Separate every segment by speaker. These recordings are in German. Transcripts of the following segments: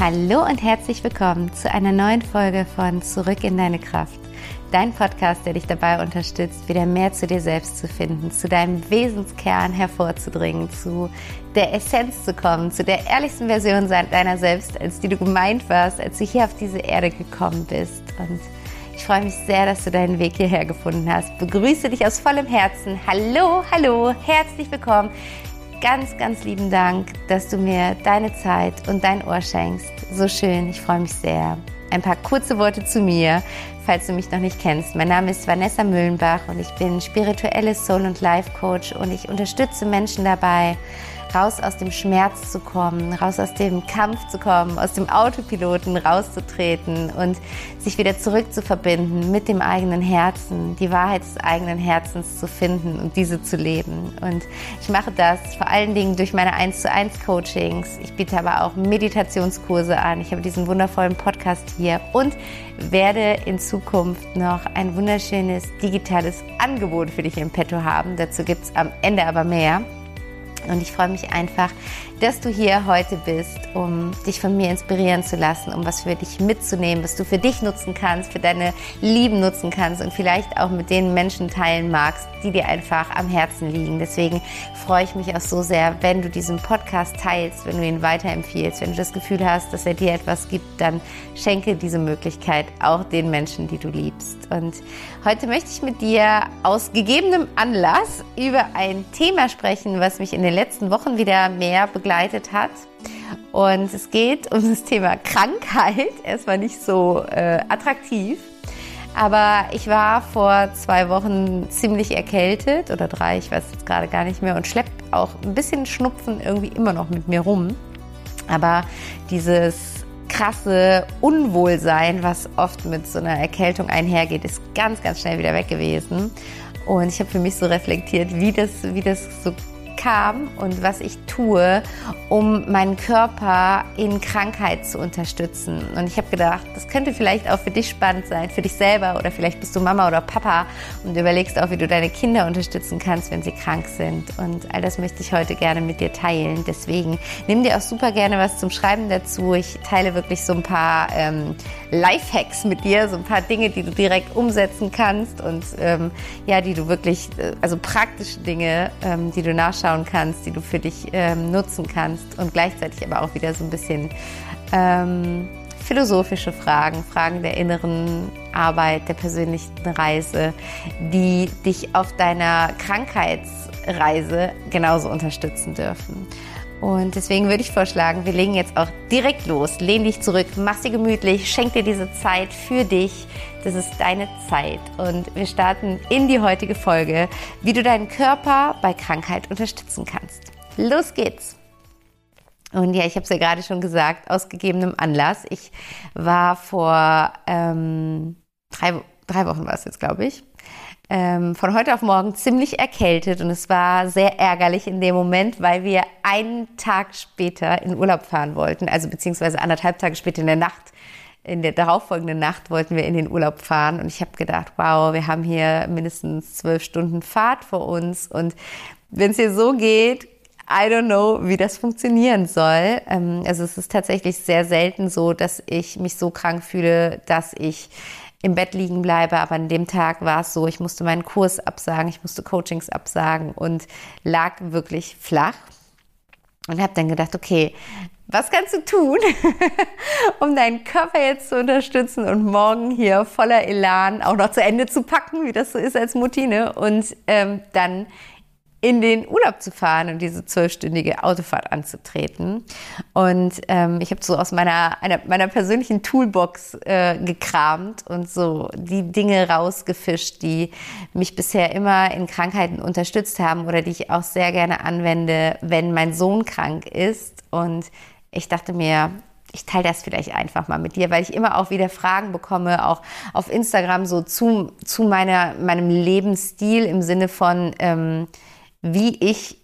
Speaker 1: Hallo und herzlich willkommen zu einer neuen Folge von Zurück in deine Kraft. Dein Podcast, der dich dabei unterstützt, wieder mehr zu dir selbst zu finden, zu deinem Wesenskern hervorzudringen, zu der Essenz zu kommen, zu der ehrlichsten Version deiner selbst, als die du gemeint warst, als du hier auf diese Erde gekommen bist. Und ich freue mich sehr, dass du deinen Weg hierher gefunden hast. Begrüße dich aus vollem Herzen. Hallo, hallo, herzlich willkommen ganz, ganz lieben Dank, dass du mir deine Zeit und dein Ohr schenkst. So schön, ich freue mich sehr. Ein paar kurze Worte zu mir, falls du mich noch nicht kennst. Mein Name ist Vanessa Müllenbach und ich bin spirituelle Soul- und Life-Coach und ich unterstütze Menschen dabei, raus aus dem Schmerz zu kommen, raus aus dem Kampf zu kommen, aus dem Autopiloten rauszutreten und sich wieder zurück zu verbinden mit dem eigenen Herzen, die Wahrheit des eigenen Herzens zu finden und diese zu leben. Und ich mache das vor allen Dingen durch meine 1 zu 1 Coachings. Ich biete aber auch Meditationskurse an. Ich habe diesen wundervollen Podcast hier und werde in Zukunft noch ein wunderschönes digitales Angebot für dich im Petto haben. Dazu gibt es am Ende aber mehr. Und ich freue mich einfach, dass du hier heute bist, um dich von mir inspirieren zu lassen, um was für dich mitzunehmen, was du für dich nutzen kannst, für deine Lieben nutzen kannst und vielleicht auch mit den Menschen teilen magst, die dir einfach am Herzen liegen. Deswegen freue ich mich auch so sehr, wenn du diesen Podcast teilst, wenn du ihn weiterempfiehlst, wenn du das Gefühl hast, dass er dir etwas gibt, dann schenke diese Möglichkeit auch den Menschen, die du liebst. Und heute möchte ich mit dir aus gegebenem Anlass über ein Thema sprechen, was mich in den letzten Wochen wieder mehr begleitet hat. Und es geht um das Thema Krankheit. Erstmal nicht so äh, attraktiv. Aber ich war vor zwei Wochen ziemlich erkältet oder drei, ich weiß jetzt gerade gar nicht mehr, und schleppt auch ein bisschen Schnupfen irgendwie immer noch mit mir rum. Aber dieses krasse Unwohlsein, was oft mit so einer Erkältung einhergeht, ist ganz, ganz schnell wieder weg gewesen. Und ich habe für mich so reflektiert, wie das, wie das so kam und was ich tue, um meinen Körper in Krankheit zu unterstützen. Und ich habe gedacht, das könnte vielleicht auch für dich spannend sein, für dich selber oder vielleicht bist du Mama oder Papa und überlegst auch, wie du deine Kinder unterstützen kannst, wenn sie krank sind. Und all das möchte ich heute gerne mit dir teilen. Deswegen nimm dir auch super gerne was zum Schreiben dazu. Ich teile wirklich so ein paar ähm, Lifehacks mit dir, so ein paar Dinge, die du direkt umsetzen kannst und ähm, ja, die du wirklich, äh, also praktische Dinge, ähm, die du nachschauen anschauen kannst, die du für dich ähm, nutzen kannst und gleichzeitig aber auch wieder so ein bisschen ähm, philosophische Fragen, Fragen der inneren Arbeit, der persönlichen Reise, die dich auf deiner Krankheitsreise genauso unterstützen dürfen. Und deswegen würde ich vorschlagen, wir legen jetzt auch direkt los. Lehn dich zurück, mach sie gemütlich, schenk dir diese Zeit für dich. Das ist deine Zeit. Und wir starten in die heutige Folge, wie du deinen Körper bei Krankheit unterstützen kannst. Los geht's! Und ja, ich habe es ja gerade schon gesagt, aus gegebenem Anlass. Ich war vor ähm, drei, drei Wochen war es jetzt, glaube ich, ähm, von heute auf morgen ziemlich erkältet und es war sehr ärgerlich in dem Moment, weil wir einen Tag später in Urlaub fahren wollten, also beziehungsweise anderthalb Tage später in der Nacht. In der darauffolgenden Nacht wollten wir in den Urlaub fahren und ich habe gedacht, wow, wir haben hier mindestens zwölf Stunden Fahrt vor uns und wenn es hier so geht, I don't know, wie das funktionieren soll. Ähm, also es ist tatsächlich sehr selten so, dass ich mich so krank fühle, dass ich im Bett liegen bleibe. Aber an dem Tag war es so, ich musste meinen Kurs absagen, ich musste Coachings absagen und lag wirklich flach. Und habe dann gedacht, okay, was kannst du tun, um deinen Körper jetzt zu unterstützen und morgen hier voller Elan auch noch zu Ende zu packen, wie das so ist als Mutine und ähm, dann in den Urlaub zu fahren und diese zwölfstündige Autofahrt anzutreten. Und ähm, ich habe so aus meiner, einer, meiner persönlichen Toolbox äh, gekramt und so die Dinge rausgefischt, die mich bisher immer in Krankheiten unterstützt haben oder die ich auch sehr gerne anwende, wenn mein Sohn krank ist. Und ich dachte mir, ich teile das vielleicht einfach mal mit dir, weil ich immer auch wieder Fragen bekomme, auch auf Instagram so zu, zu meiner, meinem Lebensstil im Sinne von, ähm, wie ich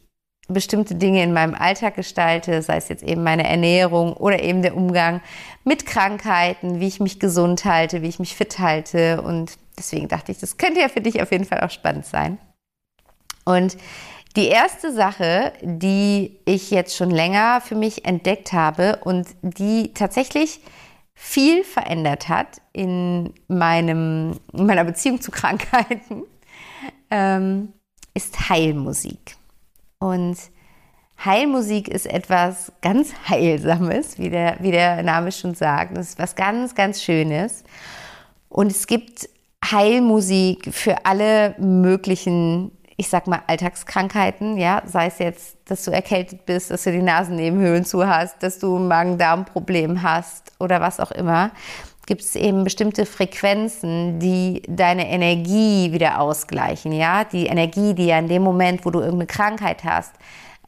Speaker 1: bestimmte Dinge in meinem Alltag gestalte, sei es jetzt eben meine Ernährung oder eben der Umgang mit Krankheiten, wie ich mich gesund halte, wie ich mich fit halte. Und deswegen dachte ich, das könnte ja für dich auf jeden Fall auch spannend sein. Und Die erste Sache, die ich jetzt schon länger für mich entdeckt habe und die tatsächlich viel verändert hat in, meinem, in meiner Beziehung zu Krankheiten, ähm, ist Heilmusik. Und Heilmusik ist etwas ganz Heilsames, wie der, wie der Name schon sagt. Das ist was ganz, ganz Schönes. Und es gibt Heilmusik für alle möglichen, ich sag mal, Alltagskrankheiten, ja, sei es jetzt, dass du erkältet bist, dass du die Nasennebenhöhlen zu hast, dass du ein Magen-Darm-Problem hast oder was auch immer gibt es eben bestimmte Frequenzen, die deine Energie wieder ausgleichen, ja, die Energie, die ja in dem Moment, wo du irgendeine Krankheit hast,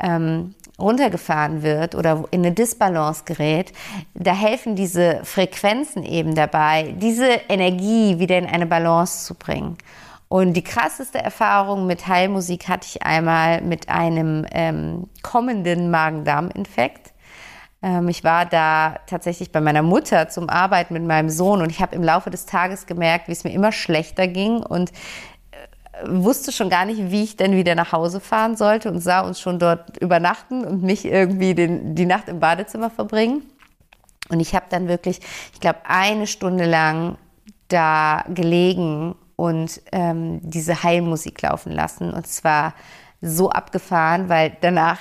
Speaker 1: ähm, runtergefahren wird oder in eine Disbalance gerät, da helfen diese Frequenzen eben dabei, diese Energie wieder in eine Balance zu bringen. Und die krasseste Erfahrung mit Heilmusik hatte ich einmal mit einem ähm, kommenden Magen-Darm-Infekt. Ähm, ich war da tatsächlich bei meiner Mutter zum Arbeiten mit meinem Sohn und ich habe im Laufe des Tages gemerkt, wie es mir immer schlechter ging und wusste schon gar nicht, wie ich denn wieder nach Hause fahren sollte und sah uns schon dort übernachten und mich irgendwie den, die Nacht im Badezimmer verbringen. Und ich habe dann wirklich, ich glaube, eine Stunde lang da gelegen und ähm, diese Heilmusik laufen lassen. Und zwar so abgefahren, weil danach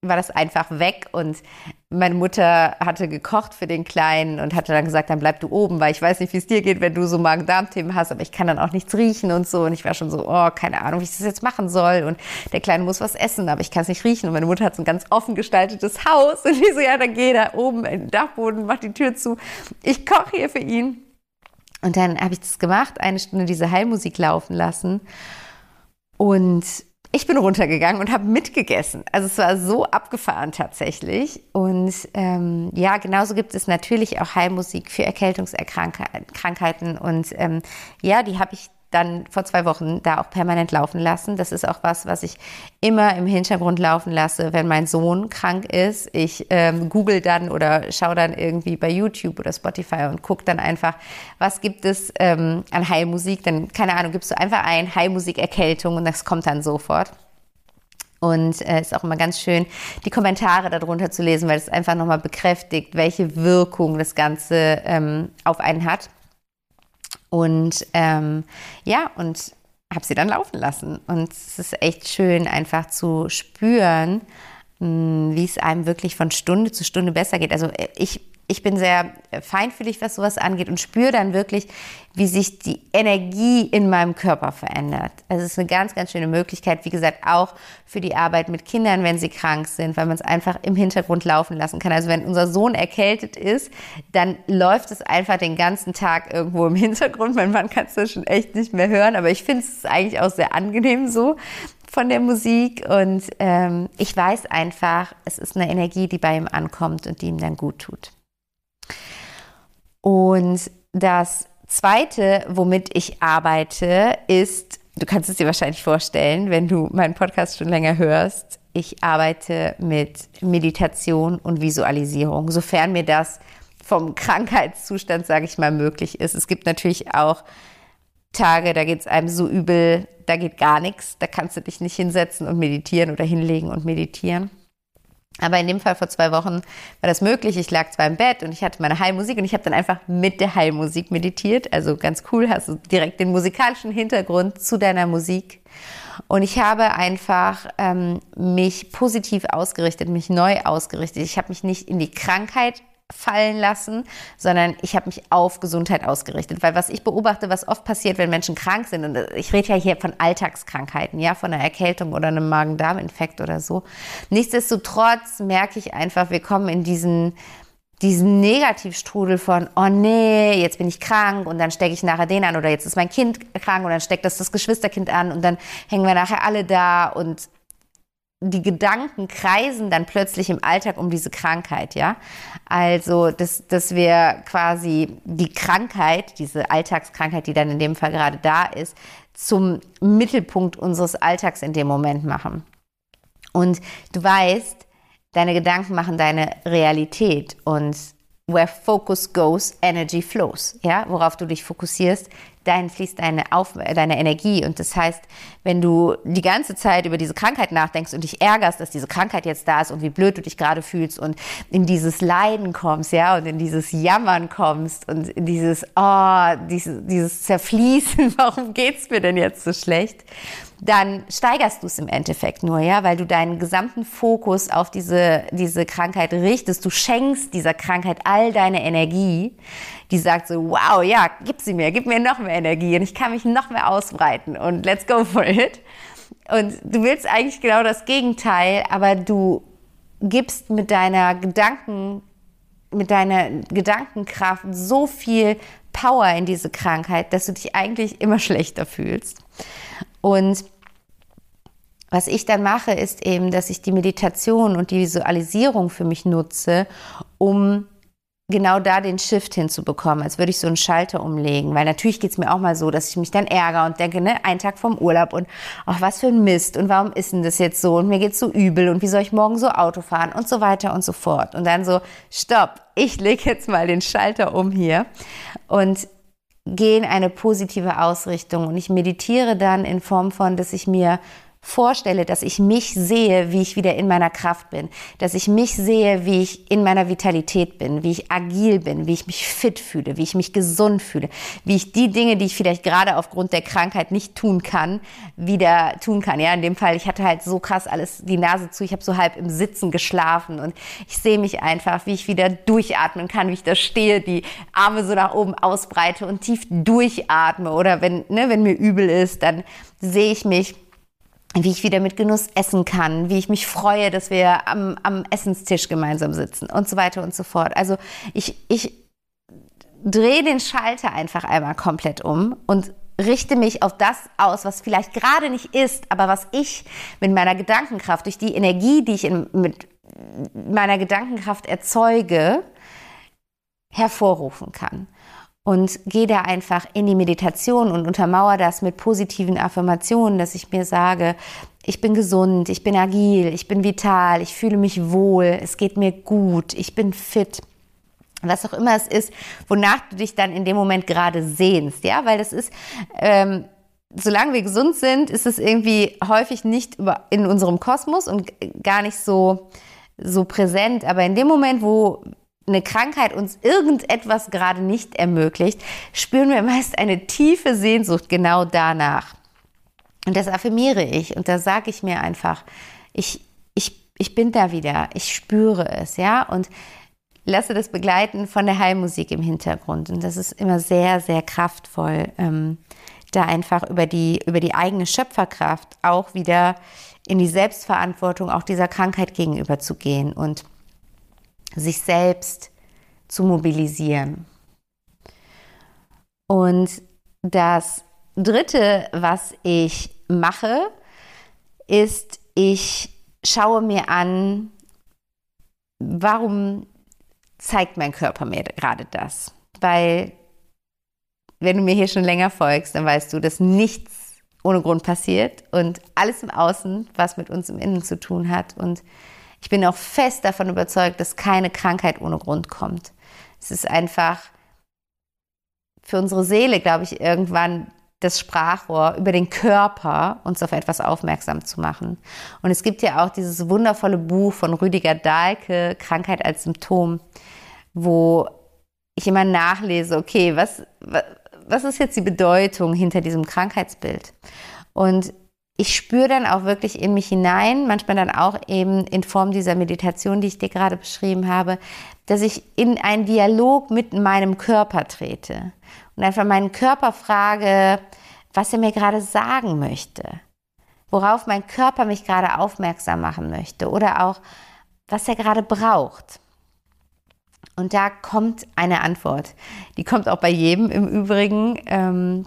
Speaker 1: war das einfach weg. Und meine Mutter hatte gekocht für den Kleinen und hatte dann gesagt, dann bleib du oben, weil ich weiß nicht, wie es dir geht, wenn du so Magen-Darm-Themen hast, aber ich kann dann auch nichts riechen und so. Und ich war schon so, oh, keine Ahnung, wie ich das jetzt machen soll. Und der Kleine muss was essen, aber ich kann es nicht riechen. Und meine Mutter hat so ein ganz offen gestaltetes Haus. Und ich so, ja, dann geh da oben in den Dachboden, mach die Tür zu, ich koche hier für ihn. Und dann habe ich das gemacht, eine Stunde diese Heilmusik laufen lassen und ich bin runtergegangen und habe mitgegessen. Also es war so abgefahren tatsächlich. Und ähm, ja, genauso gibt es natürlich auch Heilmusik für Erkältungskrankheiten. Und ähm, ja, die habe ich dann vor zwei Wochen da auch permanent laufen lassen. Das ist auch was, was ich immer im Hintergrund laufen lasse, wenn mein Sohn krank ist. Ich ähm, google dann oder schaue dann irgendwie bei YouTube oder Spotify und gucke dann einfach, was gibt es ähm, an Heilmusik. Dann, keine Ahnung, gibst du einfach ein Heilmusik Erkältung und das kommt dann sofort. Und es äh, ist auch immer ganz schön, die Kommentare darunter zu lesen, weil es einfach nochmal bekräftigt, welche Wirkung das Ganze ähm, auf einen hat. Und ähm, ja, und habe sie dann laufen lassen. Und es ist echt schön, einfach zu spüren, hm, wie es einem wirklich von Stunde zu Stunde besser geht. Also äh, ich ich bin sehr feinfühlig, was sowas angeht und spüre dann wirklich, wie sich die Energie in meinem Körper verändert. Also es ist eine ganz, ganz schöne Möglichkeit, wie gesagt, auch für die Arbeit mit Kindern, wenn sie krank sind, weil man es einfach im Hintergrund laufen lassen kann. Also wenn unser Sohn erkältet ist, dann läuft es einfach den ganzen Tag irgendwo im Hintergrund. Mein Mann kann es das schon echt nicht mehr hören, aber ich finde es eigentlich auch sehr angenehm so von der Musik und ähm, ich weiß einfach, es ist eine Energie, die bei ihm ankommt und die ihm dann gut tut. Und das Zweite, womit ich arbeite, ist, du kannst es dir wahrscheinlich vorstellen, wenn du meinen Podcast schon länger hörst, ich arbeite mit Meditation und Visualisierung, sofern mir das vom Krankheitszustand, sage ich mal, möglich ist. Es gibt natürlich auch Tage, da geht es einem so übel, da geht gar nichts, da kannst du dich nicht hinsetzen und meditieren oder hinlegen und meditieren. Aber in dem Fall vor zwei Wochen war das möglich. Ich lag zwar im Bett und ich hatte meine Heilmusik und ich habe dann einfach mit der Heilmusik meditiert. Also ganz cool, hast du direkt den musikalischen Hintergrund zu deiner Musik. Und ich habe einfach ähm, mich positiv ausgerichtet, mich neu ausgerichtet. Ich habe mich nicht in die Krankheit fallen lassen, sondern ich habe mich auf Gesundheit ausgerichtet. Weil was ich beobachte, was oft passiert, wenn Menschen krank sind, und ich rede ja hier von Alltagskrankheiten, ja, von einer Erkältung oder einem Magen-Darm-Infekt oder so. Nichtsdestotrotz merke ich einfach, wir kommen in diesen diesen Negativstrudel von, oh nee, jetzt bin ich krank und dann stecke ich nachher den an oder jetzt ist mein Kind krank und dann steckt das das Geschwisterkind an und dann hängen wir nachher alle da und die Gedanken kreisen dann plötzlich im Alltag um diese Krankheit, ja. Also, dass, dass wir quasi die Krankheit, diese Alltagskrankheit, die dann in dem Fall gerade da ist, zum Mittelpunkt unseres Alltags in dem Moment machen. Und du weißt, deine Gedanken machen deine Realität und where focus goes, energy flows, ja. Worauf du dich fokussierst, dahin fließt deine, Auf deine Energie. Und das heißt, wenn du die ganze Zeit über diese Krankheit nachdenkst und dich ärgerst, dass diese Krankheit jetzt da ist und wie blöd du dich gerade fühlst und in dieses Leiden kommst, ja, und in dieses Jammern kommst und in dieses, oh, dieses, dieses Zerfließen, warum geht's mir denn jetzt so schlecht? dann steigerst du es im Endeffekt nur, ja, weil du deinen gesamten Fokus auf diese, diese Krankheit richtest. Du schenkst dieser Krankheit all deine Energie, die sagt so, wow, ja, gib sie mir, gib mir noch mehr Energie und ich kann mich noch mehr ausbreiten und let's go for it. Und du willst eigentlich genau das Gegenteil, aber du gibst mit deiner Gedanken, mit deiner Gedankenkraft so viel Power in diese Krankheit, dass du dich eigentlich immer schlechter fühlst. Und was ich dann mache, ist eben, dass ich die Meditation und die Visualisierung für mich nutze, um genau da den Shift hinzubekommen, als würde ich so einen Schalter umlegen. Weil natürlich geht es mir auch mal so, dass ich mich dann ärgere und denke, ne, ein Tag vom Urlaub und ach, was für ein Mist und warum ist denn das jetzt so und mir geht's so übel und wie soll ich morgen so Auto fahren und so weiter und so fort. Und dann so, stopp, ich lege jetzt mal den Schalter um hier und gehe in eine positive Ausrichtung und ich meditiere dann in Form von, dass ich mir vorstelle, dass ich mich sehe, wie ich wieder in meiner Kraft bin, dass ich mich sehe, wie ich in meiner Vitalität bin, wie ich agil bin, wie ich mich fit fühle, wie ich mich gesund fühle, wie ich die Dinge, die ich vielleicht gerade aufgrund der Krankheit nicht tun kann, wieder tun kann. Ja, in dem Fall, ich hatte halt so krass alles die Nase zu, ich habe so halb im Sitzen geschlafen und ich sehe mich einfach, wie ich wieder durchatmen kann, wie ich da stehe, die Arme so nach oben ausbreite und tief durchatme oder wenn, ne, wenn mir übel ist, dann sehe ich mich wie ich wieder mit Genuss essen kann, wie ich mich freue, dass wir am, am Essenstisch gemeinsam sitzen und so weiter und so fort. Also ich, ich drehe den Schalter einfach einmal komplett um und richte mich auf das aus, was vielleicht gerade nicht ist, aber was ich mit meiner Gedankenkraft, durch die Energie, die ich in, mit meiner Gedankenkraft erzeuge, hervorrufen kann und gehe da einfach in die Meditation und untermauere das mit positiven Affirmationen, dass ich mir sage, ich bin gesund, ich bin agil, ich bin vital, ich fühle mich wohl, es geht mir gut, ich bin fit. Was auch immer es ist, wonach du dich dann in dem Moment gerade sehnst, ja, weil das ist, ähm, solange wir gesund sind, ist es irgendwie häufig nicht in unserem Kosmos und gar nicht so, so präsent. Aber in dem Moment, wo eine Krankheit uns irgendetwas gerade nicht ermöglicht, spüren wir meist eine tiefe Sehnsucht genau danach. Und das affirmiere ich und da sage ich mir einfach, ich, ich, ich bin da wieder, ich spüre es, ja, und lasse das begleiten von der Heilmusik im Hintergrund. Und das ist immer sehr, sehr kraftvoll, ähm, da einfach über die, über die eigene Schöpferkraft auch wieder in die Selbstverantwortung auch dieser Krankheit gegenüber zu gehen und sich selbst zu mobilisieren. Und das Dritte, was ich mache, ist, ich schaue mir an, warum zeigt mein Körper mir gerade das? Weil, wenn du mir hier schon länger folgst, dann weißt du, dass nichts ohne Grund passiert und alles im Außen, was mit uns im Innen zu tun hat. Und ich bin auch fest davon überzeugt, dass keine Krankheit ohne Grund kommt. Es ist einfach für unsere Seele, glaube ich, irgendwann das Sprachrohr über den Körper, uns auf etwas aufmerksam zu machen. Und es gibt ja auch dieses wundervolle Buch von Rüdiger Dahlke, Krankheit als Symptom, wo ich immer nachlese, okay, was, was ist jetzt die Bedeutung hinter diesem Krankheitsbild? Und ich spüre dann auch wirklich in mich hinein, manchmal dann auch eben in Form dieser Meditation, die ich dir gerade beschrieben habe, dass ich in einen Dialog mit meinem Körper trete und einfach meinen Körper frage, was er mir gerade sagen möchte, worauf mein Körper mich gerade aufmerksam machen möchte oder auch, was er gerade braucht. Und da kommt eine Antwort. Die kommt auch bei jedem im Übrigen. Ähm,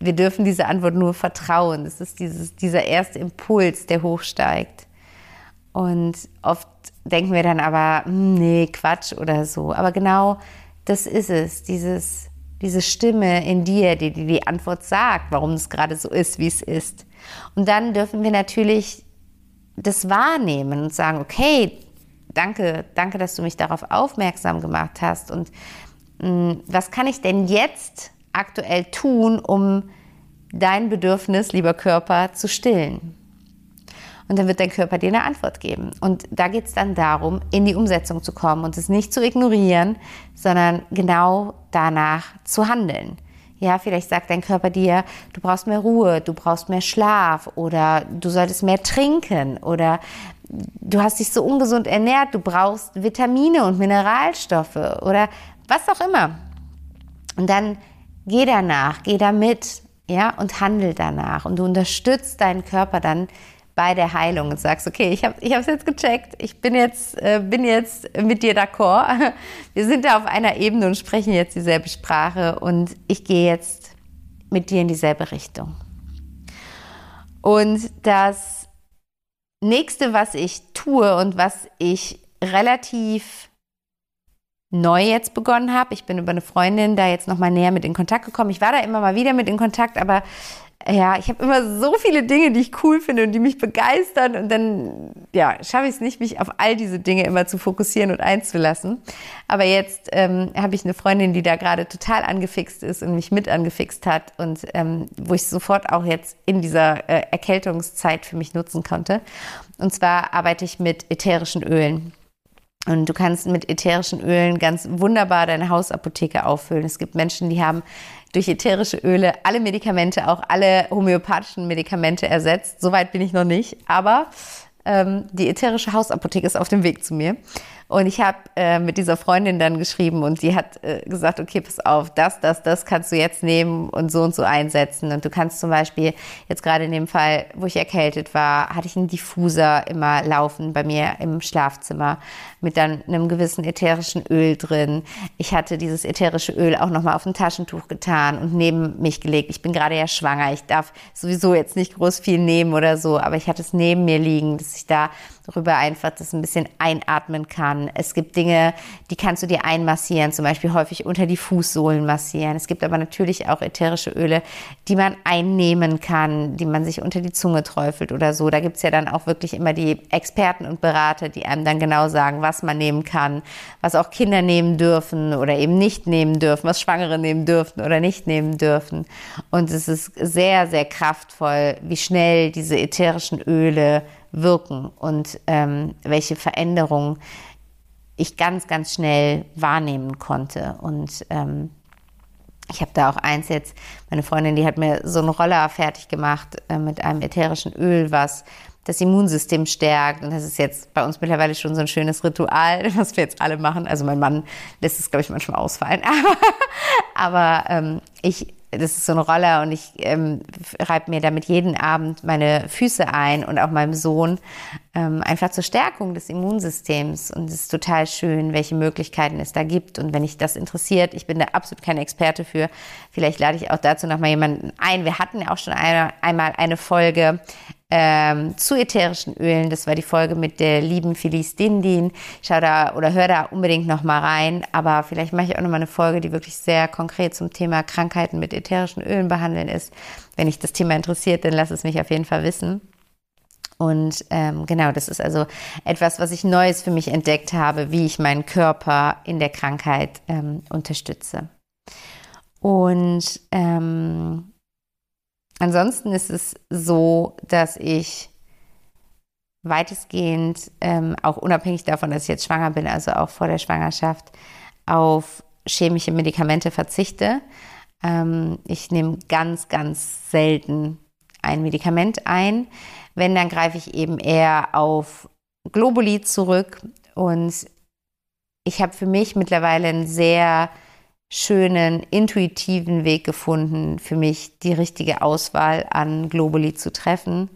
Speaker 1: wir dürfen diese Antwort nur vertrauen. Das ist dieses, dieser erste Impuls, der hochsteigt. Und oft denken wir dann aber, hm, nee, Quatsch oder so. Aber genau das ist es, dieses, diese Stimme in dir, die dir die Antwort sagt, warum es gerade so ist, wie es ist. Und dann dürfen wir natürlich das wahrnehmen und sagen, okay, danke, danke, dass du mich darauf aufmerksam gemacht hast. Und mh, hm, was kann ich denn jetzt aktuell tun, um dein Bedürfnis, lieber Körper, zu stillen? Und dann wird dein Körper dir eine Antwort geben. Und da geht es dann darum, in die Umsetzung zu kommen und es nicht zu ignorieren, sondern genau danach zu handeln. Ja, vielleicht sagt dein Körper dir, du brauchst mehr Ruhe, du brauchst mehr Schlaf oder du solltest mehr trinken oder du hast dich so ungesund ernährt, du brauchst Vitamine und Mineralstoffe oder was auch immer. Und dann geh danach, geh damit, ja, und handel danach und du unterstützt deinen Körper dann bei der Heilung und sagst, okay, ich habe ich es jetzt gecheckt, ich bin jetzt, äh, bin jetzt mit dir d'accord. Wir sind da auf einer Ebene und sprechen jetzt dieselbe Sprache und ich gehe jetzt mit dir in dieselbe Richtung. Und das nächste, was ich tue und was ich relativ neu jetzt begonnen habe, ich bin über eine Freundin da jetzt nochmal näher mit in Kontakt gekommen. Ich war da immer mal wieder mit in Kontakt, aber ja, ich habe immer so viele Dinge, die ich cool finde und die mich begeistern und dann ja, schaffe ich es nicht, mich auf all diese Dinge immer zu fokussieren und einzulassen. Aber jetzt ähm, habe ich eine Freundin, die da gerade total angefixt ist und mich mit angefixt hat und ähm, wo ich sofort auch jetzt in dieser äh, Erkältungszeit für mich nutzen konnte. Und zwar arbeite ich mit ätherischen Ölen. Und du kannst mit ätherischen Ölen ganz wunderbar deine Hausapotheke auffüllen. Es gibt Menschen, die haben durch ätherische Öle alle Medikamente, auch alle homöopathischen Medikamente ersetzt. Soweit bin ich noch nicht, aber ähm, die ätherische Hausapotheke ist auf dem Weg zu mir. Und ich habe äh, mit dieser Freundin dann geschrieben und die hat äh, gesagt, okay, pass auf, das, das, das kannst du jetzt nehmen und so und so einsetzen. Und du kannst zum Beispiel, jetzt gerade in dem Fall, wo ich erkältet war, hatte ich einen Diffuser immer laufen bei mir im Schlafzimmer mit dann einem gewissen ätherischen Öl drin. Ich hatte dieses ätherische Öl auch nochmal auf ein Taschentuch getan und neben mich gelegt. Ich bin gerade ja schwanger. Ich darf sowieso jetzt nicht groß viel nehmen oder so, aber ich hatte es neben mir liegen, dass ich da darüber einfach das ein bisschen einatmen kann. Es gibt Dinge, die kannst du dir einmassieren, zum Beispiel häufig unter die Fußsohlen massieren. Es gibt aber natürlich auch ätherische Öle, die man einnehmen kann, die man sich unter die Zunge träufelt oder so. Da gibt es ja dann auch wirklich immer die Experten und Berater, die einem dann genau sagen, was man nehmen kann, was auch Kinder nehmen dürfen oder eben nicht nehmen dürfen, was Schwangere nehmen dürfen oder nicht nehmen dürfen. Und es ist sehr, sehr kraftvoll, wie schnell diese ätherischen Öle wirken und ähm, welche Veränderungen ich ganz, ganz schnell wahrnehmen konnte. Und ähm, ich habe da auch eins jetzt, meine Freundin, die hat mir so einen Roller fertig gemacht äh, mit einem ätherischen Öl, was das Immunsystem stärkt. Und das ist jetzt bei uns mittlerweile schon so ein schönes Ritual, was wir jetzt alle machen. Also mein Mann lässt es, glaube ich, manchmal ausfallen. Aber, aber ähm, ich das ist so ein Roller und ich ähm, reibe mir damit jeden Abend meine Füße ein und auch meinem Sohn ähm, einfach zur Stärkung des Immunsystems. Und es ist total schön, welche Möglichkeiten es da gibt. Und wenn dich das interessiert, ich bin da absolut keine Experte für, vielleicht lade ich auch dazu nochmal jemanden ein. Wir hatten ja auch schon eine, einmal eine Folge ähm, zu ätherischen Ölen. Das war die Folge mit der lieben Felice Dindin. Schau da oder hör da unbedingt noch mal rein. Aber vielleicht mache ich auch noch mal eine Folge, die wirklich sehr konkret zum Thema Krankheiten mit ätherischen Ölen behandeln ist. Wenn dich das Thema interessiert, dann lass es mich auf jeden Fall wissen. Und ähm, genau, das ist also etwas, was ich Neues für mich entdeckt habe, wie ich meinen Körper in der Krankheit ähm, unterstütze. Und ähm, Ansonsten ist es so, dass ich weitestgehend, ähm, auch unabhängig davon, dass ich jetzt schwanger bin, also auch vor der Schwangerschaft, auf chemische Medikamente verzichte. Ähm, ich nehme ganz, ganz selten ein Medikament ein. Wenn, dann greife ich eben eher auf Globuli zurück. Und ich habe für mich mittlerweile ein sehr schönen, intuitiven Weg gefunden, für mich die richtige Auswahl an Globuli zu treffen.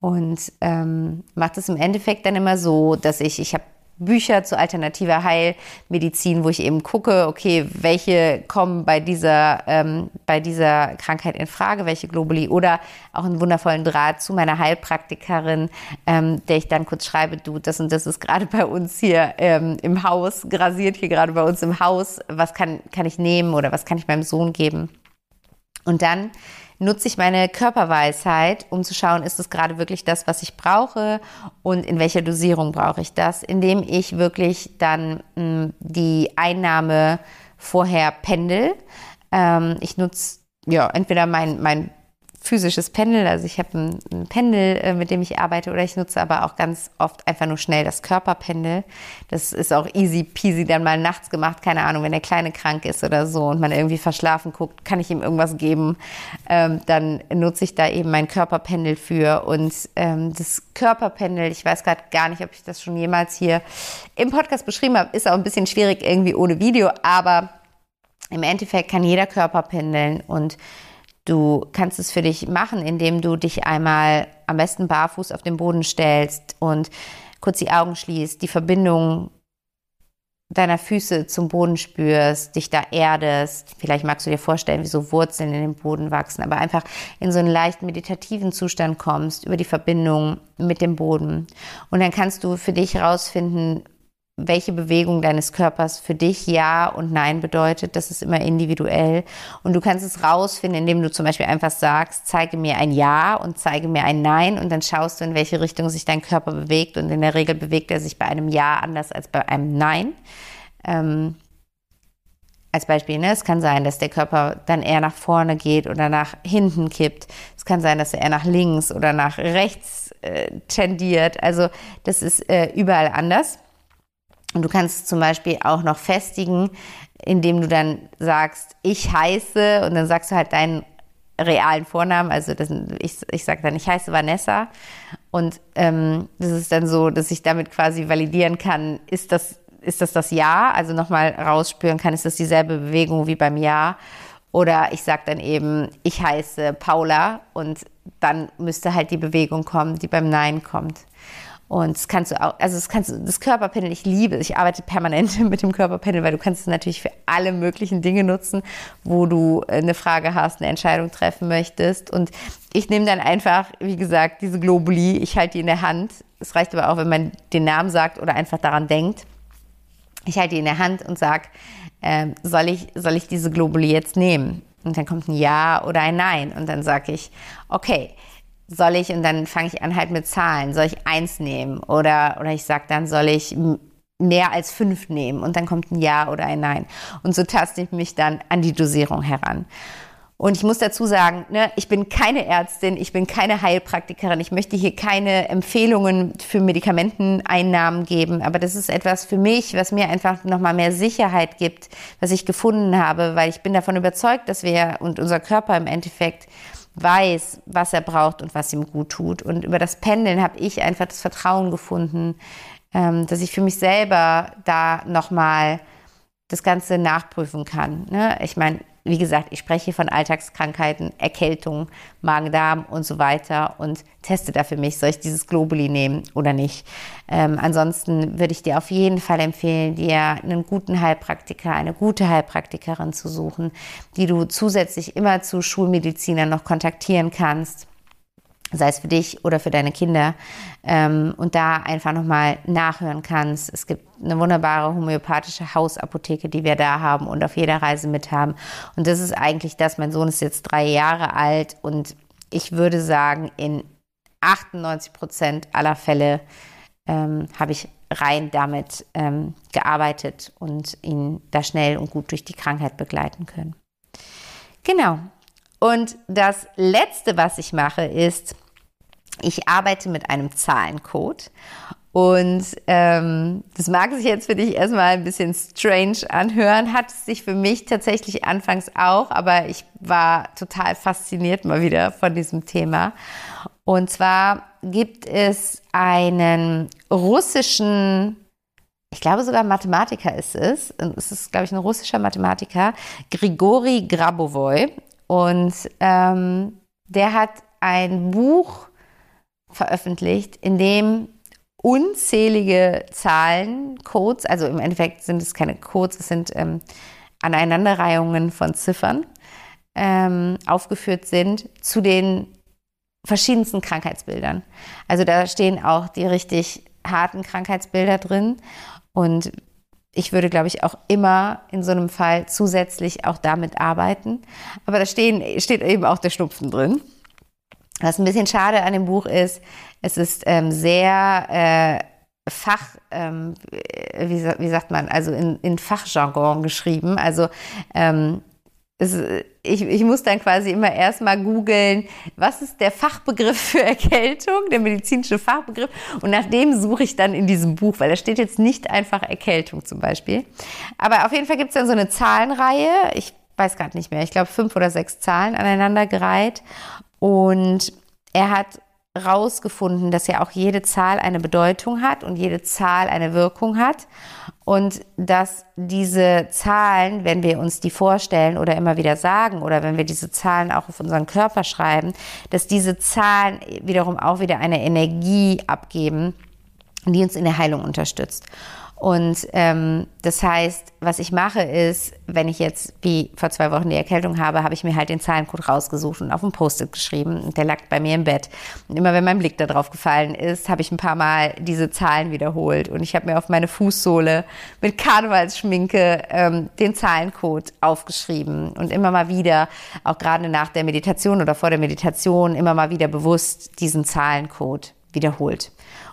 Speaker 1: Und ähm, macht es im Endeffekt dann immer so, dass ich, ich habe Bücher zu alternativer Heilmedizin, wo ich eben gucke, okay, welche kommen bei dieser, ähm, bei dieser Krankheit in Frage, welche Globuli oder auch einen wundervollen Draht zu meiner Heilpraktikerin, ähm, der ich dann kurz schreibe, du, das und das ist gerade bei uns hier ähm, im Haus, grasiert hier gerade bei uns im Haus, was kann, kann ich nehmen oder was kann ich meinem Sohn geben? Und dann nutze ich meine Körperweisheit, um zu schauen, ist es gerade wirklich das, was ich brauche und in welcher Dosierung brauche ich das, indem ich wirklich dann mh, hm, die Einnahme vorher pendel. Ähm, ich nutze ja entweder mein, mein physisches Pendel, also ich habe ein, ein, Pendel, äh, mit dem ich arbeite, oder ich nutze aber auch ganz oft einfach nur schnell das Körperpendel. Das ist auch easy peasy dann mal nachts gemacht, keine Ahnung, wenn der Kleine krank ist oder so und man irgendwie verschlafen guckt, kann ich ihm irgendwas geben, ähm, dann nutze ich da eben mein Körperpendel für. Und ähm, das Körperpendel, ich weiß gerade gar nicht, ob ich das schon jemals hier im Podcast beschrieben habe, ist auch ein bisschen schwierig irgendwie ohne Video, aber im Endeffekt kann jeder Körper pendeln und Du kannst es für dich machen, indem du dich einmal am besten barfuß auf den Boden stellst und kurz die Augen schließt, die Verbindung deiner Füße zum Boden spürst, dich da erdest. Vielleicht magst du dir vorstellen, wie so Wurzeln in den Boden wachsen, aber einfach in so einen leicht meditativen Zustand kommst über die Verbindung mit dem Boden. Und dann kannst du für dich herausfinden, welche Bewegung deines Körpers für dich Ja und Nein bedeutet. Das ist immer individuell. Und du kannst es rausfinden, indem du zum Beispiel einfach sagst, zeige mir ein Ja und zeige mir ein Nein. Und dann schaust du, in welche Richtung sich dein Körper bewegt. Und in der Regel bewegt er sich bei einem Ja anders als bei einem Nein. Ähm, als Beispiel, ne? es kann sein, dass der Körper dann eher nach vorne geht oder nach hinten kippt. Es kann sein, dass er eher nach links oder nach rechts äh, tendiert. Also das ist äh, überall anders. Und du kannst zum Beispiel auch noch festigen, indem du dann sagst, ich heiße, und dann sagst du halt deinen realen Vornamen. Also das, ich, ich sage dann, ich heiße Vanessa. Und ähm, das ist dann so, dass ich damit quasi validieren kann, ist das, ist das das Ja? Also nochmal rausspüren kann, ist das dieselbe Bewegung wie beim Ja? Oder ich sage dann eben, ich heiße Paula und dann müsste halt die Bewegung kommen, die beim Nein kommt. Und das kannst du auch, also das kannst du, das Körperpanel, ich liebe, ich arbeite permanent mit dem Körperpanel, weil du kannst es natürlich für alle möglichen Dinge nutzen, wo du eine Frage hast, eine Entscheidung treffen möchtest. Und ich nehme dann einfach, wie gesagt, diese Globuli, ich halte die in der Hand. Es reicht aber auch, wenn man den Namen sagt oder einfach daran denkt. Ich halte die in der Hand und sage, äh, soll, ich, soll ich diese Globuli jetzt nehmen? Und dann kommt ein Ja oder ein Nein. Und dann sage ich, okay, soll ich, und dann fange ich an halt mit Zahlen, soll ich eins nehmen? Oder, oder ich sage dann, soll ich mehr als fünf nehmen? Und dann kommt ein Ja oder ein Nein. Und so taste ich mich dann an die Dosierung heran. Und ich muss dazu sagen, ne, ich bin keine Ärztin, ich bin keine Heilpraktikerin, ich möchte hier keine Empfehlungen für Medikamenteneinnahmen geben, aber das ist etwas für mich, was mir einfach nochmal mehr Sicherheit gibt, was ich gefunden habe, weil ich bin davon überzeugt, dass wir und unser Körper im Endeffekt weiß, was er braucht und was ihm gut tut. Und über das Pendeln habe ich einfach das Vertrauen gefunden, ähm, dass ich für mich selber da nochmal das Ganze nachprüfen kann. Ne? Ich meine, wie gesagt, ich spreche von Alltagskrankheiten, Erkältung, Magen-Darm und so weiter und teste da für mich, soll ich dieses Globuli nehmen oder nicht. Ähm, ansonsten würde ich dir auf jeden Fall empfehlen, dir einen guten Heilpraktiker, eine gute Heilpraktikerin zu suchen, die du zusätzlich immer zu Schulmedizinern noch kontaktieren kannst sei es für dich oder für deine Kinder, ähm, und da einfach nochmal nachhören kannst. Es gibt eine wunderbare homöopathische Hausapotheke, die wir da haben und auf jeder Reise mit haben. Und das ist eigentlich das. Mein Sohn ist jetzt drei Jahre alt und ich würde sagen, in 98 Prozent aller Fälle ähm, habe ich rein damit ähm, gearbeitet und ihn da schnell und gut durch die Krankheit begleiten können. Genau, und das Letzte, was ich mache, ist, ich arbeite mit einem Zahlencode. Und ähm, das mag sich jetzt für dich erstmal ein bisschen strange anhören, hat es sich für mich tatsächlich anfangs auch, aber ich war total fasziniert mal wieder von diesem Thema. Und zwar gibt es einen russischen, ich glaube sogar Mathematiker ist es, es ist, glaube ich, ein russischer Mathematiker, Grigori Grabovoi. Und ähm, der hat ein Buch veröffentlicht, in dem unzählige Zahlen, Codes, also im Endeffekt sind es keine Codes, es sind ähm, Aneinanderreihungen von Ziffern, ähm, aufgeführt sind zu den verschiedensten Krankheitsbildern. Also da stehen auch die richtig harten Krankheitsbilder drin und ich würde, glaube ich, auch immer in so einem Fall zusätzlich auch damit arbeiten. Aber da stehen, steht eben auch der Schnupfen drin. Was ein bisschen schade an dem Buch ist, es ist ähm, sehr äh, Fach, ähm, wie, wie, sagt man, also in, in Fachjargon geschrieben. Also ähm, es, ich, ich muss dann quasi immer erstmal googeln, was ist der Fachbegriff für Erkältung, der medizinische Fachbegriff. Und nach dem suche ich dann in diesem Buch, weil da steht jetzt nicht einfach Erkältung zum Beispiel. Aber auf jeden Fall gibt es dann so eine Zahlenreihe. Ich weiß gerade nicht mehr. Ich glaube fünf oder sechs Zahlen aneinandergereiht. Und er hat rausgefunden, dass ja auch jede Zahl eine Bedeutung hat und jede Zahl eine Wirkung hat und dass diese Zahlen, wenn wir uns die vorstellen oder immer wieder sagen oder wenn wir diese Zahlen auch auf unseren Körper schreiben, dass diese Zahlen wiederum auch wieder eine Energie abgeben, die uns in der Heilung unterstützt. Und ähm, das heißt, was ich mache ist, wenn ich jetzt wie vor zwei Wochen die Erkältung habe, habe ich mir halt den Zahlencode rausgesucht und auf ein Post-it geschrieben. Und der lag bei mir im Bett. Und immer wenn mein Blick da drauf gefallen ist, habe ich ein paar Mal diese Zahlen wiederholt. Und ich habe mir auf meine Fußsohle mit Karnevalsschminke ähm, den Zahlencode aufgeschrieben. Und immer mal wieder, auch gerade nach der Meditation oder vor der Meditation, immer mal wieder bewusst diesen Zahlencode wiederholt.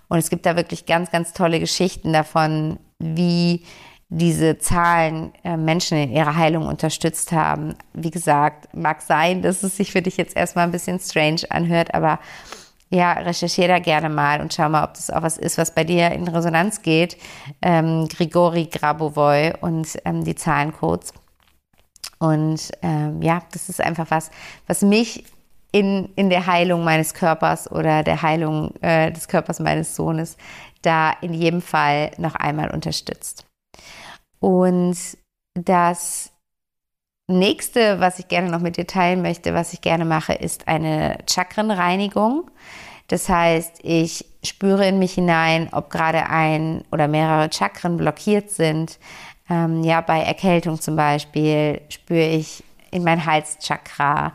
Speaker 1: Und es gibt da wirklich ganz, ganz tolle Geschichten davon, wie diese Zahlen äh, Menschen in ihrer Heilung unterstützt haben. Wie gesagt, mag sein, dass es sich für dich jetzt erstmal ein bisschen strange anhört, aber ja, recherchiere da gerne mal und schau mal, ob das auch was ist, was bei dir in Resonanz geht. Ähm, Grigori Grabovoi und ähm, die Zahlencodes. Und ähm, ja, das ist einfach was, was mich in, in der Heilung meines Körpers oder der Heilung äh, des Körpers meines Sohnes da in jedem Fall noch einmal unterstützt. Und das nächste, was ich gerne noch mit dir teilen möchte, was ich gerne mache, ist eine Chakrenreinigung. Das heißt, ich spüre in mich hinein, ob gerade ein oder mehrere Chakren blockiert sind. Ähm, ja, bei Erkältung zum Beispiel spüre ich in mein Halschakra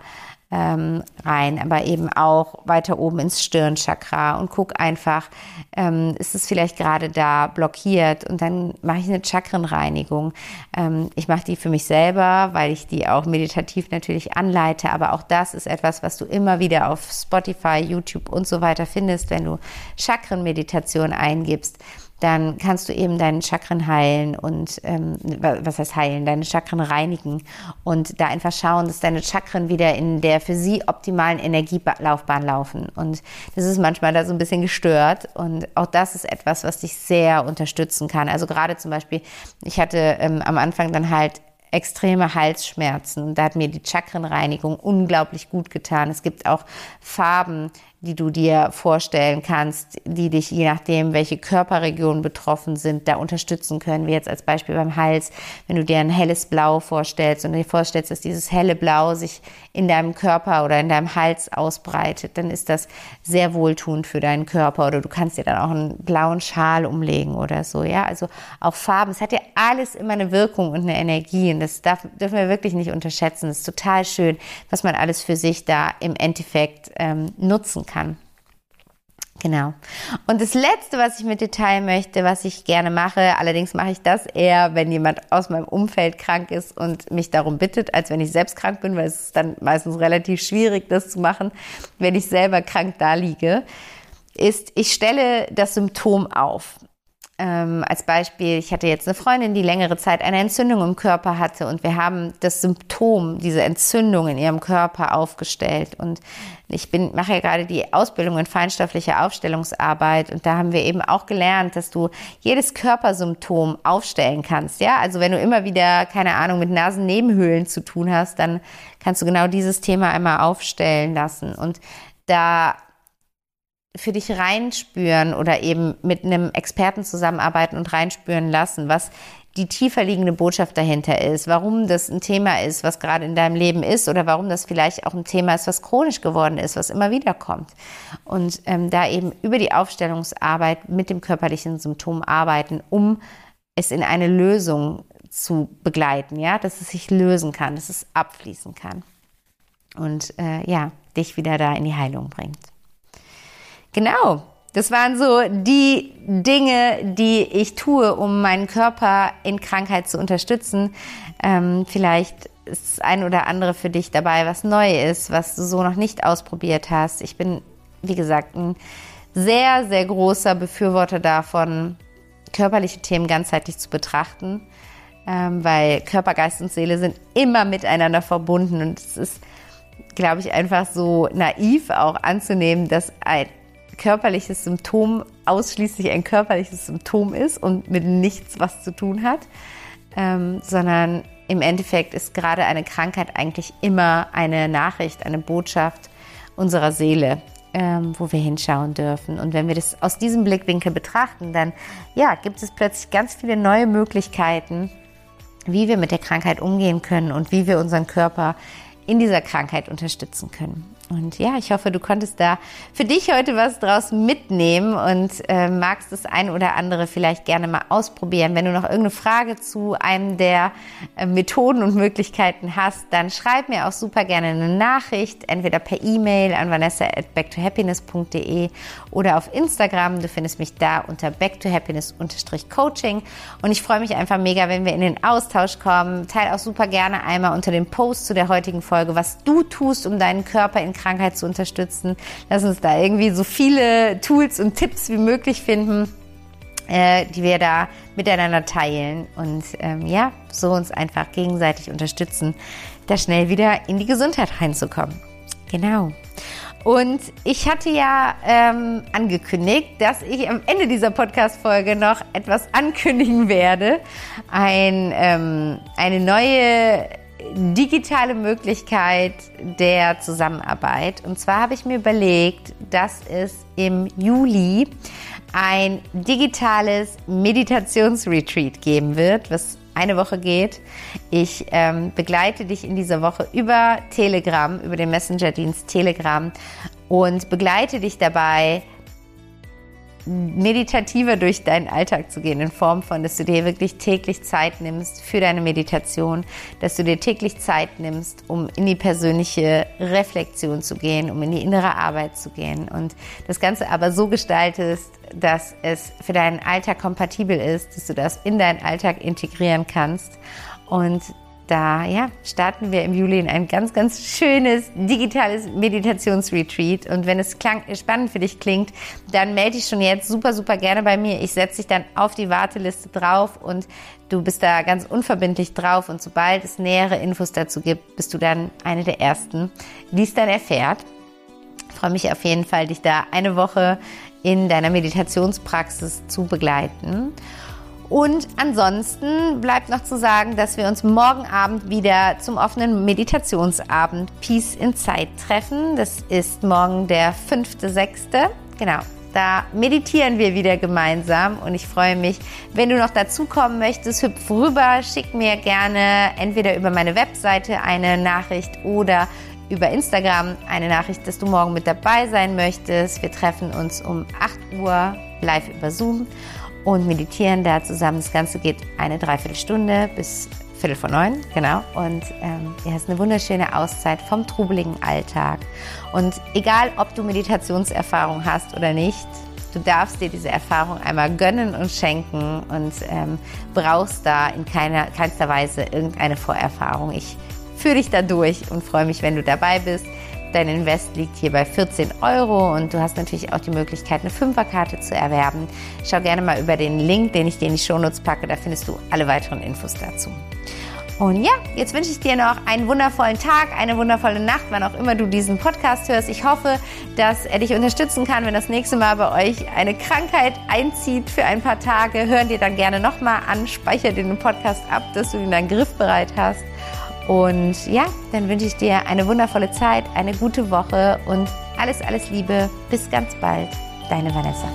Speaker 1: ähm, rein, aber eben auch weiter oben ins Stirnchakra und guck einfach, ähm, ist es vielleicht gerade da blockiert? Und dann mache ich eine Chakrenreinigung. Ähm, ich mache die für mich selber, weil ich die auch meditativ natürlich anleite, aber auch das ist etwas, was du immer wieder auf Spotify, YouTube und so weiter findest, wenn du Chakrenmeditation eingibst dann kannst du eben deine Chakren heilen und ähm, was heißt heilen, deine Chakren reinigen und da einfach schauen, dass deine Chakren wieder in der für sie optimalen Energielaufbahn laufen. Und das ist manchmal da so ein bisschen gestört und auch das ist etwas, was dich sehr unterstützen kann. Also gerade zum Beispiel, ich hatte ähm, am Anfang dann halt extreme Halsschmerzen. Da hat mir die Chakrenreinigung unglaublich gut getan. Es gibt auch Farben, die du dir vorstellen kannst, die dich je nachdem, welche Körperregionen betroffen sind, da unterstützen können. Wie jetzt als Beispiel beim Hals, wenn du dir ein helles Blau vorstellst und dir vorstellst, dass dieses helle Blau sich in deinem Körper oder in deinem Hals ausbreitet, dann ist das sehr wohltuend für deinen Körper. Oder du kannst dir dann auch einen blauen Schal umlegen oder so. Ja, also auch Farben. Es hat ja alles immer eine Wirkung und eine Energie. Und das darf, dürfen wir wirklich nicht unterschätzen. Es ist total schön, was man alles für sich da im Endeffekt ähm, nutzen kann. Genau. Und das Letzte, was ich mit dir teilen möchte, was ich gerne mache, allerdings mache ich das eher, wenn jemand aus meinem Umfeld krank ist und mich darum bittet, als wenn ich selbst krank bin, weil es ist dann meistens relativ schwierig, das zu machen, wenn ich selber krank da liege, ist, ich stelle das Symptom auf. Ähm, als Beispiel, ich hatte jetzt eine Freundin, die längere Zeit eine Entzündung im Körper hatte und wir haben das Symptom, diese Entzündung in ihrem Körper aufgestellt. Und ich bin, mache ja gerade die Ausbildung in feinstofflicher Aufstellungsarbeit und da haben wir eben auch gelernt, dass du jedes Körpersymptom aufstellen kannst. Ja, also wenn du immer wieder, keine Ahnung, mit Nasennebenhöhlen zu tun hast, dann kannst du genau dieses Thema einmal aufstellen lassen. Und da für dich reinspüren oder eben mit einem Experten zusammenarbeiten und reinspüren lassen, was die tiefer liegende Botschaft dahinter ist, warum das ein Thema ist, was gerade in deinem Leben ist oder warum das vielleicht auch ein Thema ist, was chronisch geworden ist, was immer wieder kommt. Und ähm, da eben über die Aufstellungsarbeit mit dem körperlichen Symptom arbeiten, um es in eine Lösung zu begleiten, ja, dass es sich lösen kann, dass es abfließen kann und äh, ja, dich wieder da in die Heilung bringt. Genau, das waren so die Dinge, die ich tue, um meinen Körper in Krankheit zu unterstützen. Ähm, vielleicht ist das ein oder andere für dich dabei, was neu ist, was du so noch nicht ausprobiert hast. Ich bin, wie gesagt, ein sehr, sehr großer Befürworter davon, körperliche Themen ganzheitlich zu betrachten. ähm, weil Körper, Geist und Seele sind immer miteinander verbunden und es ist, glaube ich, einfach so naiv auch anzunehmen, dass ein körperliches Symptom ausschließlich ein körperliches Symptom ist und mit nichts was zu tun hat, ähm, sondern im Endeffekt ist gerade eine Krankheit eigentlich immer eine Nachricht, eine Botschaft unserer Seele, ähm, wo wir hinschauen dürfen. Und wenn wir das aus diesem Blickwinkel betrachten, dann ja, gibt es plötzlich ganz viele neue Möglichkeiten, wie wir mit der Krankheit umgehen können und wie wir unseren Körper in dieser Krankheit unterstützen können. Und ja, ich hoffe, du konntest da für dich heute was draus mitnehmen und äh, magst das ein oder andere vielleicht gerne mal ausprobieren. Wenn du noch irgendeine Frage zu einem der äh, Methoden und Möglichkeiten hast, dann schreib mir auch super gerne eine Nachricht, entweder per E-Mail an vanessa at backtohappiness.de oder auf Instagram. Du findest mich da unter backtohappiness-coaching. Und ich freue mich einfach mega, wenn wir in den Austausch kommen. Teil auch super gerne einmal unter dem Post zu der heutigen Folge, was du tust, um deinen Körper in Krankheit zu unterstützen. Lass uns da irgendwie so viele Tools und Tipps wie möglich finden, äh, die wir da miteinander teilen und ähm, ja, so uns einfach gegenseitig unterstützen, da schnell wieder in die Gesundheit reinzukommen. Genau. Und ich hatte ja ähm, angekündigt, dass ich am Ende dieser Podcast-Folge noch etwas ankündigen werde. Ein, ähm, eine neue digitale Möglichkeit der Zusammenarbeit. Und zwar habe ich mir überlegt, dass es im Juli ein digitales Meditationsretreat geben wird, was eine Woche geht. Ich ähm, begleite dich in dieser Woche über Telegram, über den Messenger-Dienst Telegram und begleite dich dabei, meditativer durch deinen Alltag zu gehen, in Form von, dass du dir wirklich täglich Zeit nimmst für deine Meditation, dass du dir täglich Zeit nimmst, um in die persönliche Reflexion zu gehen, um in die innere Arbeit zu gehen. Und das Ganze aber so gestaltest, dass es für deinen Alltag kompatibel ist, dass du das in deinen Alltag integrieren kannst. Und da ja, starten wir im Juli in ein ganz, ganz schönes digitales Meditationsretreat. Und wenn es klang, spannend für dich klingt, dann melde dich schon jetzt super, super gerne bei mir. Ich setze dich dann auf die Warteliste drauf und du bist da ganz unverbindlich drauf. Und sobald es nähere Infos dazu gibt, bist du dann eine der Ersten, die es dann erfährt. Ich freue mich auf jeden Fall, dich da eine Woche in deiner Meditationspraxis zu begleiten. Und ansonsten bleibt noch zu sagen, dass wir uns morgen Abend wieder zum offenen Meditationsabend Peace in Zeit treffen. Das ist morgen der 5.6. Genau. Da meditieren wir wieder gemeinsam und ich freue mich, wenn du noch dazukommen möchtest, hüpf rüber, schick mir gerne entweder über meine Webseite eine Nachricht oder über Instagram eine Nachricht, dass du morgen mit dabei sein möchtest. Wir treffen uns um 8 Uhr live über Zoom und meditieren da zusammen. Das Ganze geht eine Dreiviertelstunde bis Viertel vor neun, genau. Und ähm, es ist eine wunderschöne Auszeit vom trubeligen Alltag. Und egal, ob du Meditationserfahrung hast oder nicht, du darfst dir diese Erfahrung einmal gönnen und schenken und ähm, brauchst da in keiner, keinster Weise irgendeine Vorerfahrung. Ich führe dich da durch und freue mich, wenn du dabei bist. Dein Invest liegt hier bei 14 Euro und du hast natürlich auch die Möglichkeit, eine Fünferkarte zu erwerben. Schau gerne mal über den Link, den ich dir in die Shownotes packe, da findest du alle weiteren Infos dazu. Und ja, jetzt wünsche ich dir noch einen wundervollen Tag, eine wundervolle Nacht, wann auch immer du diesen Podcast hörst. Ich hoffe, dass er dich unterstützen kann, wenn das nächste Mal bei euch eine Krankheit einzieht für ein paar Tage. Hören dir dann gerne nochmal an, speicher den Podcast ab, dass du ihn dann griffbereit hast. Und ja, dann wünsche ich dir eine wundervolle Zeit, eine gute Woche und alles, alles Liebe. Bis ganz bald. Deine Vanessa.